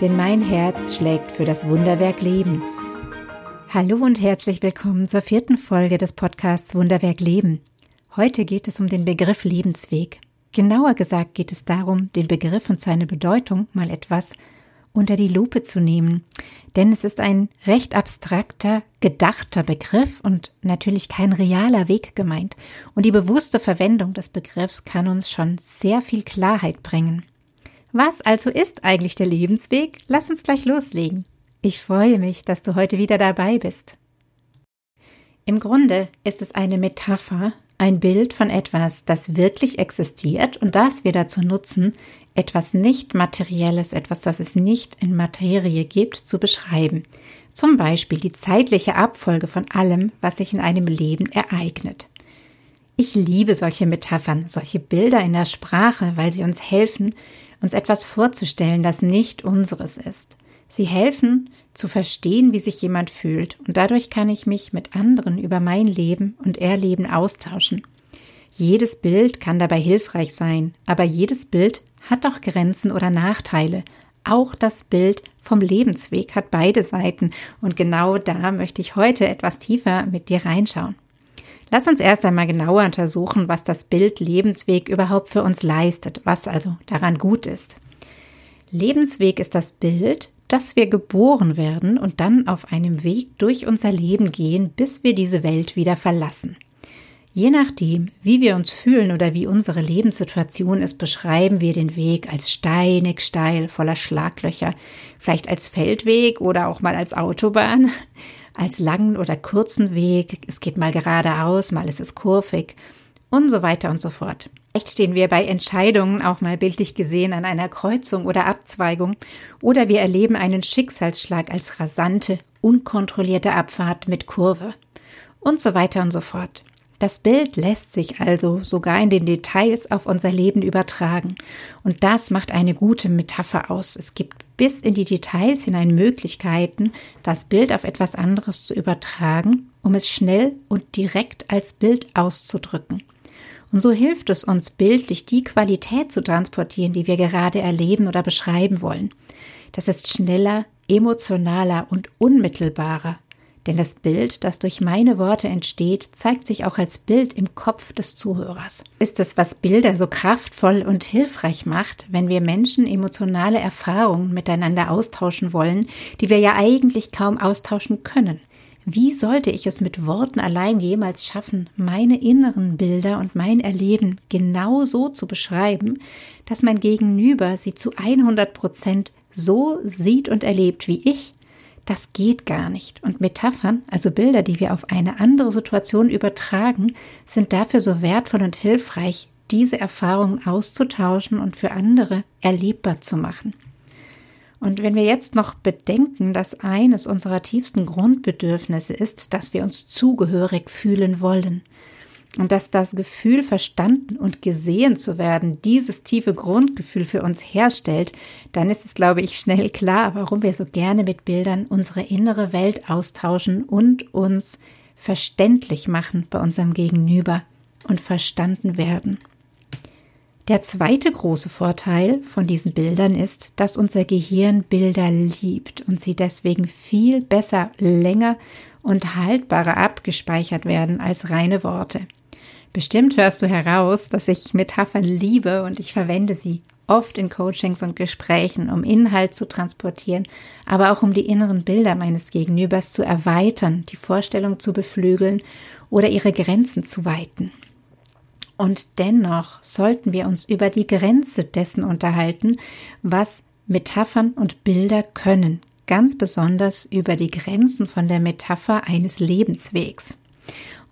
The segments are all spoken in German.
denn mein Herz schlägt für das Wunderwerk Leben. Hallo und herzlich willkommen zur vierten Folge des Podcasts Wunderwerk Leben. Heute geht es um den Begriff Lebensweg. Genauer gesagt geht es darum, den Begriff und seine Bedeutung mal etwas unter die Lupe zu nehmen. Denn es ist ein recht abstrakter, gedachter Begriff und natürlich kein realer Weg gemeint. Und die bewusste Verwendung des Begriffs kann uns schon sehr viel Klarheit bringen. Was also ist eigentlich der Lebensweg? Lass uns gleich loslegen. Ich freue mich, dass du heute wieder dabei bist. Im Grunde ist es eine Metapher, ein Bild von etwas, das wirklich existiert und das wir dazu nutzen, etwas nicht Materielles, etwas, das es nicht in Materie gibt, zu beschreiben. Zum Beispiel die zeitliche Abfolge von allem, was sich in einem Leben ereignet. Ich liebe solche Metaphern, solche Bilder in der Sprache, weil sie uns helfen, uns etwas vorzustellen, das nicht unseres ist. Sie helfen zu verstehen, wie sich jemand fühlt, und dadurch kann ich mich mit anderen über mein Leben und Erleben austauschen. Jedes Bild kann dabei hilfreich sein, aber jedes Bild hat auch Grenzen oder Nachteile. Auch das Bild vom Lebensweg hat beide Seiten, und genau da möchte ich heute etwas tiefer mit dir reinschauen. Lass uns erst einmal genauer untersuchen, was das Bild Lebensweg überhaupt für uns leistet, was also daran gut ist. Lebensweg ist das Bild, dass wir geboren werden und dann auf einem Weg durch unser Leben gehen, bis wir diese Welt wieder verlassen. Je nachdem, wie wir uns fühlen oder wie unsere Lebenssituation ist, beschreiben wir den Weg als steinig, steil, voller Schlaglöcher, vielleicht als Feldweg oder auch mal als Autobahn als langen oder kurzen Weg. Es geht mal geradeaus, mal ist es kurvig und so weiter und so fort. Vielleicht stehen wir bei Entscheidungen auch mal bildlich gesehen an einer Kreuzung oder Abzweigung oder wir erleben einen Schicksalsschlag als rasante, unkontrollierte Abfahrt mit Kurve und so weiter und so fort. Das Bild lässt sich also sogar in den Details auf unser Leben übertragen. Und das macht eine gute Metapher aus. Es gibt bis in die Details hinein Möglichkeiten, das Bild auf etwas anderes zu übertragen, um es schnell und direkt als Bild auszudrücken. Und so hilft es uns bildlich, die Qualität zu transportieren, die wir gerade erleben oder beschreiben wollen. Das ist schneller, emotionaler und unmittelbarer denn das Bild, das durch meine Worte entsteht, zeigt sich auch als Bild im Kopf des Zuhörers. Ist es, was Bilder so kraftvoll und hilfreich macht, wenn wir Menschen emotionale Erfahrungen miteinander austauschen wollen, die wir ja eigentlich kaum austauschen können? Wie sollte ich es mit Worten allein jemals schaffen, meine inneren Bilder und mein Erleben genau so zu beschreiben, dass mein Gegenüber sie zu 100 Prozent so sieht und erlebt wie ich? Das geht gar nicht. Und Metaphern, also Bilder, die wir auf eine andere Situation übertragen, sind dafür so wertvoll und hilfreich, diese Erfahrungen auszutauschen und für andere erlebbar zu machen. Und wenn wir jetzt noch bedenken, dass eines unserer tiefsten Grundbedürfnisse ist, dass wir uns zugehörig fühlen wollen, und dass das Gefühl, verstanden und gesehen zu werden, dieses tiefe Grundgefühl für uns herstellt, dann ist es, glaube ich, schnell klar, warum wir so gerne mit Bildern unsere innere Welt austauschen und uns verständlich machen bei unserem Gegenüber und verstanden werden. Der zweite große Vorteil von diesen Bildern ist, dass unser Gehirn Bilder liebt und sie deswegen viel besser, länger und haltbarer abgespeichert werden als reine Worte. Bestimmt hörst du heraus, dass ich Metaphern liebe und ich verwende sie oft in Coachings und Gesprächen, um Inhalt zu transportieren, aber auch um die inneren Bilder meines Gegenübers zu erweitern, die Vorstellung zu beflügeln oder ihre Grenzen zu weiten. Und dennoch sollten wir uns über die Grenze dessen unterhalten, was Metaphern und Bilder können, ganz besonders über die Grenzen von der Metapher eines Lebenswegs.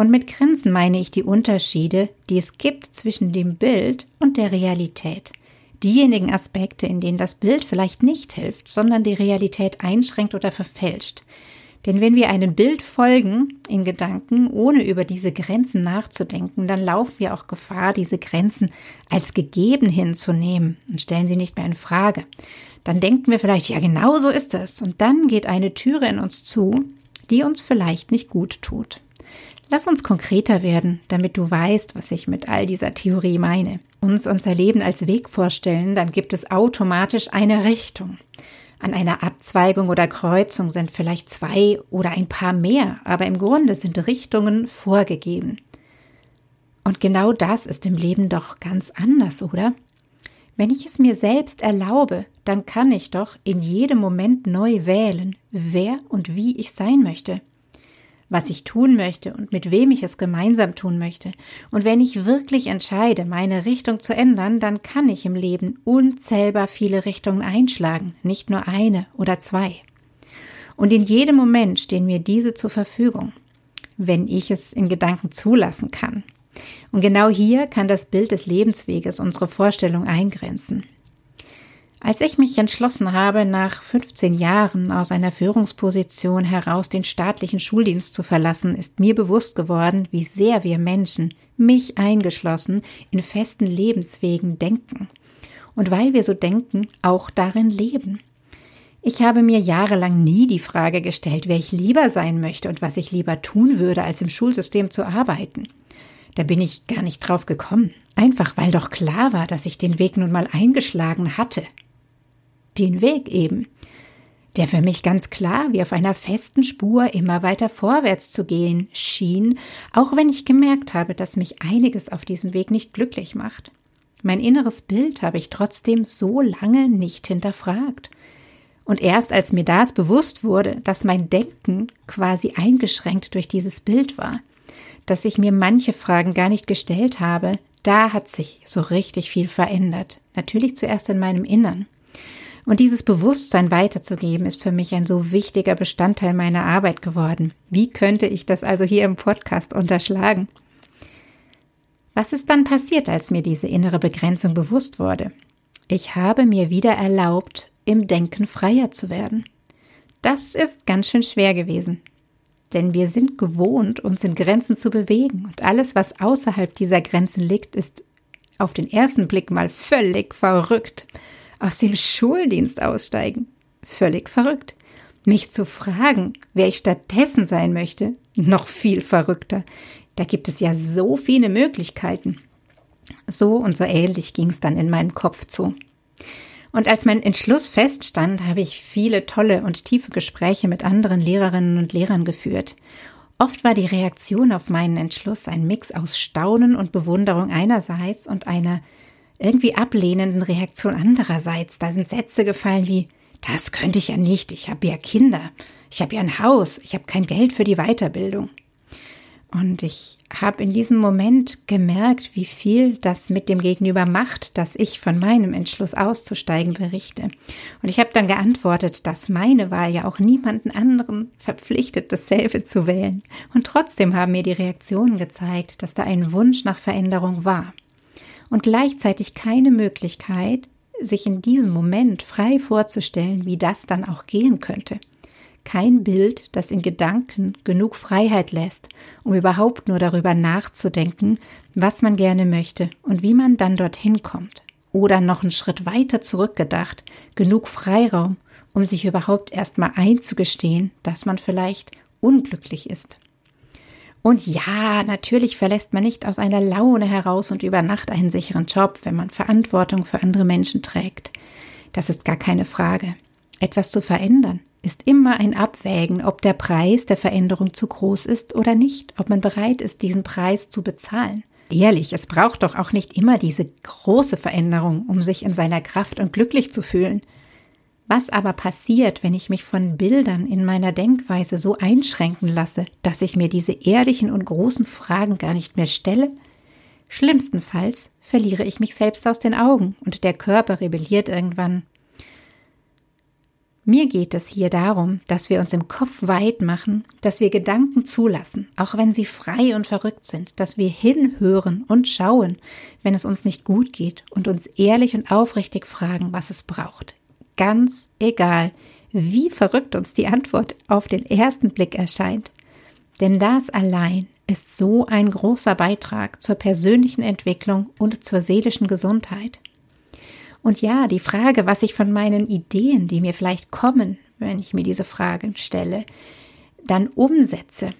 Und mit Grenzen meine ich die Unterschiede, die es gibt zwischen dem Bild und der Realität. diejenigen Aspekte, in denen das Bild vielleicht nicht hilft, sondern die Realität einschränkt oder verfälscht. Denn wenn wir einem Bild folgen in Gedanken, ohne über diese Grenzen nachzudenken, dann laufen wir auch Gefahr, diese Grenzen als gegeben hinzunehmen und stellen sie nicht mehr in Frage. Dann denken wir vielleicht, ja, genau so ist es. Und dann geht eine Türe in uns zu, die uns vielleicht nicht gut tut. Lass uns konkreter werden, damit du weißt, was ich mit all dieser Theorie meine. Uns unser Leben als Weg vorstellen, dann gibt es automatisch eine Richtung. An einer Abzweigung oder Kreuzung sind vielleicht zwei oder ein paar mehr, aber im Grunde sind Richtungen vorgegeben. Und genau das ist im Leben doch ganz anders, oder? Wenn ich es mir selbst erlaube, dann kann ich doch in jedem Moment neu wählen, wer und wie ich sein möchte was ich tun möchte und mit wem ich es gemeinsam tun möchte. Und wenn ich wirklich entscheide, meine Richtung zu ändern, dann kann ich im Leben unzählbar viele Richtungen einschlagen, nicht nur eine oder zwei. Und in jedem Moment stehen mir diese zur Verfügung, wenn ich es in Gedanken zulassen kann. Und genau hier kann das Bild des Lebensweges unsere Vorstellung eingrenzen. Als ich mich entschlossen habe, nach 15 Jahren aus einer Führungsposition heraus den staatlichen Schuldienst zu verlassen, ist mir bewusst geworden, wie sehr wir Menschen, mich eingeschlossen, in festen Lebenswegen denken. Und weil wir so denken, auch darin leben. Ich habe mir jahrelang nie die Frage gestellt, wer ich lieber sein möchte und was ich lieber tun würde, als im Schulsystem zu arbeiten. Da bin ich gar nicht drauf gekommen, einfach weil doch klar war, dass ich den Weg nun mal eingeschlagen hatte den Weg eben, der für mich ganz klar wie auf einer festen Spur immer weiter vorwärts zu gehen schien, auch wenn ich gemerkt habe, dass mich einiges auf diesem Weg nicht glücklich macht. Mein inneres Bild habe ich trotzdem so lange nicht hinterfragt. Und erst als mir das bewusst wurde, dass mein Denken quasi eingeschränkt durch dieses Bild war, dass ich mir manche Fragen gar nicht gestellt habe, da hat sich so richtig viel verändert. Natürlich zuerst in meinem Innern. Und dieses Bewusstsein weiterzugeben, ist für mich ein so wichtiger Bestandteil meiner Arbeit geworden. Wie könnte ich das also hier im Podcast unterschlagen? Was ist dann passiert, als mir diese innere Begrenzung bewusst wurde? Ich habe mir wieder erlaubt, im Denken freier zu werden. Das ist ganz schön schwer gewesen. Denn wir sind gewohnt, uns in Grenzen zu bewegen und alles, was außerhalb dieser Grenzen liegt, ist auf den ersten Blick mal völlig verrückt aus dem Schuldienst aussteigen. Völlig verrückt. Mich zu fragen, wer ich stattdessen sein möchte, noch viel verrückter. Da gibt es ja so viele Möglichkeiten. So und so ähnlich ging es dann in meinem Kopf zu. Und als mein Entschluss feststand, habe ich viele tolle und tiefe Gespräche mit anderen Lehrerinnen und Lehrern geführt. Oft war die Reaktion auf meinen Entschluss ein Mix aus Staunen und Bewunderung einerseits und einer irgendwie ablehnenden Reaktion andererseits. Da sind Sätze gefallen wie, das könnte ich ja nicht, ich habe ja Kinder, ich habe ja ein Haus, ich habe kein Geld für die Weiterbildung. Und ich habe in diesem Moment gemerkt, wie viel das mit dem Gegenüber macht, dass ich von meinem Entschluss auszusteigen berichte. Und ich habe dann geantwortet, dass meine Wahl ja auch niemanden anderen verpflichtet, dasselbe zu wählen. Und trotzdem haben mir die Reaktionen gezeigt, dass da ein Wunsch nach Veränderung war und gleichzeitig keine Möglichkeit, sich in diesem Moment frei vorzustellen, wie das dann auch gehen könnte. Kein Bild, das in Gedanken genug Freiheit lässt, um überhaupt nur darüber nachzudenken, was man gerne möchte und wie man dann dorthin kommt. Oder noch einen Schritt weiter zurückgedacht, genug Freiraum, um sich überhaupt erstmal einzugestehen, dass man vielleicht unglücklich ist. Und ja, natürlich verlässt man nicht aus einer Laune heraus und über Nacht einen sicheren Job, wenn man Verantwortung für andere Menschen trägt. Das ist gar keine Frage. Etwas zu verändern ist immer ein Abwägen, ob der Preis der Veränderung zu groß ist oder nicht, ob man bereit ist, diesen Preis zu bezahlen. Ehrlich, es braucht doch auch nicht immer diese große Veränderung, um sich in seiner Kraft und glücklich zu fühlen. Was aber passiert, wenn ich mich von Bildern in meiner Denkweise so einschränken lasse, dass ich mir diese ehrlichen und großen Fragen gar nicht mehr stelle? Schlimmstenfalls verliere ich mich selbst aus den Augen und der Körper rebelliert irgendwann. Mir geht es hier darum, dass wir uns im Kopf weit machen, dass wir Gedanken zulassen, auch wenn sie frei und verrückt sind, dass wir hinhören und schauen, wenn es uns nicht gut geht und uns ehrlich und aufrichtig fragen, was es braucht. Ganz egal, wie verrückt uns die Antwort auf den ersten Blick erscheint. Denn das allein ist so ein großer Beitrag zur persönlichen Entwicklung und zur seelischen Gesundheit. Und ja, die Frage, was ich von meinen Ideen, die mir vielleicht kommen, wenn ich mir diese Fragen stelle, dann umsetze,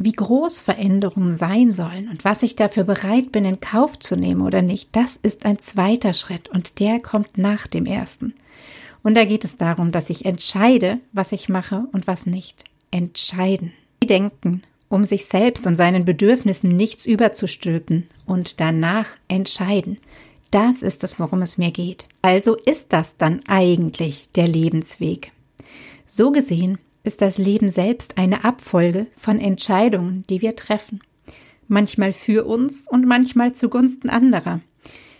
wie groß Veränderungen sein sollen und was ich dafür bereit bin, in Kauf zu nehmen oder nicht, das ist ein zweiter Schritt und der kommt nach dem ersten. Und da geht es darum, dass ich entscheide, was ich mache und was nicht. Entscheiden. Denken, um sich selbst und seinen Bedürfnissen nichts überzustülpen und danach entscheiden. Das ist es, worum es mir geht. Also ist das dann eigentlich der Lebensweg. So gesehen ist das Leben selbst eine Abfolge von Entscheidungen, die wir treffen. Manchmal für uns und manchmal zugunsten anderer.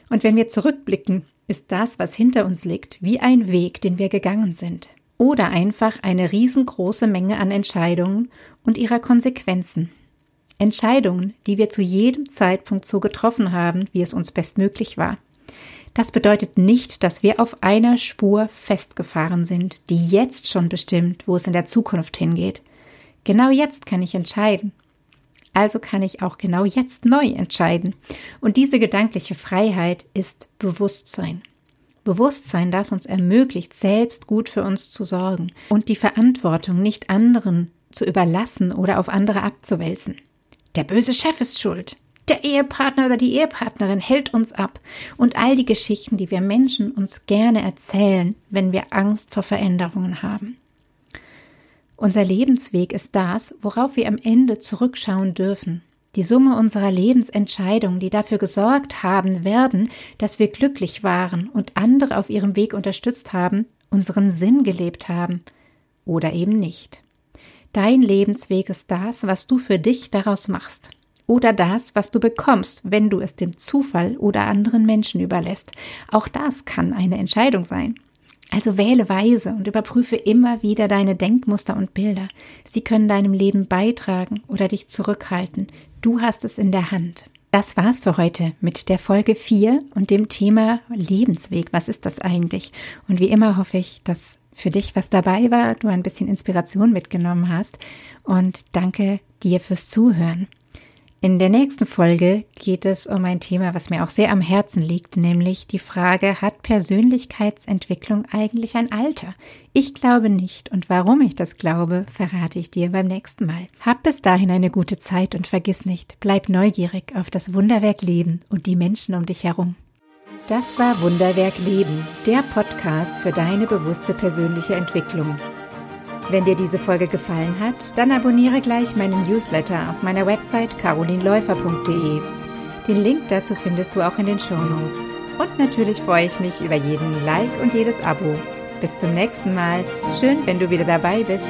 Und wenn wir zurückblicken, ist das, was hinter uns liegt, wie ein Weg, den wir gegangen sind. Oder einfach eine riesengroße Menge an Entscheidungen und ihrer Konsequenzen. Entscheidungen, die wir zu jedem Zeitpunkt so getroffen haben, wie es uns bestmöglich war. Das bedeutet nicht, dass wir auf einer Spur festgefahren sind, die jetzt schon bestimmt, wo es in der Zukunft hingeht. Genau jetzt kann ich entscheiden. Also kann ich auch genau jetzt neu entscheiden. Und diese gedankliche Freiheit ist Bewusstsein. Bewusstsein, das uns ermöglicht, selbst gut für uns zu sorgen und die Verantwortung nicht anderen zu überlassen oder auf andere abzuwälzen. Der böse Chef ist schuld. Der Ehepartner oder die Ehepartnerin hält uns ab. Und all die Geschichten, die wir Menschen uns gerne erzählen, wenn wir Angst vor Veränderungen haben. Unser Lebensweg ist das, worauf wir am Ende zurückschauen dürfen. Die Summe unserer Lebensentscheidungen, die dafür gesorgt haben werden, dass wir glücklich waren und andere auf ihrem Weg unterstützt haben, unseren Sinn gelebt haben oder eben nicht. Dein Lebensweg ist das, was du für dich daraus machst. Oder das, was du bekommst, wenn du es dem Zufall oder anderen Menschen überlässt. Auch das kann eine Entscheidung sein. Also wähle weise und überprüfe immer wieder deine Denkmuster und Bilder. Sie können deinem Leben beitragen oder dich zurückhalten. Du hast es in der Hand. Das war's für heute mit der Folge 4 und dem Thema Lebensweg. Was ist das eigentlich? Und wie immer hoffe ich, dass für dich was dabei war, du ein bisschen Inspiration mitgenommen hast und danke dir fürs Zuhören. In der nächsten Folge geht es um ein Thema, was mir auch sehr am Herzen liegt, nämlich die Frage, hat Persönlichkeitsentwicklung eigentlich ein Alter? Ich glaube nicht und warum ich das glaube, verrate ich dir beim nächsten Mal. Hab bis dahin eine gute Zeit und vergiss nicht, bleib neugierig auf das Wunderwerk Leben und die Menschen um dich herum. Das war Wunderwerk Leben, der Podcast für deine bewusste persönliche Entwicklung. Wenn dir diese Folge gefallen hat, dann abonniere gleich meinen Newsletter auf meiner Website carolinläufer.de. Den Link dazu findest du auch in den Show Notes. Und natürlich freue ich mich über jeden Like und jedes Abo. Bis zum nächsten Mal. Schön, wenn du wieder dabei bist.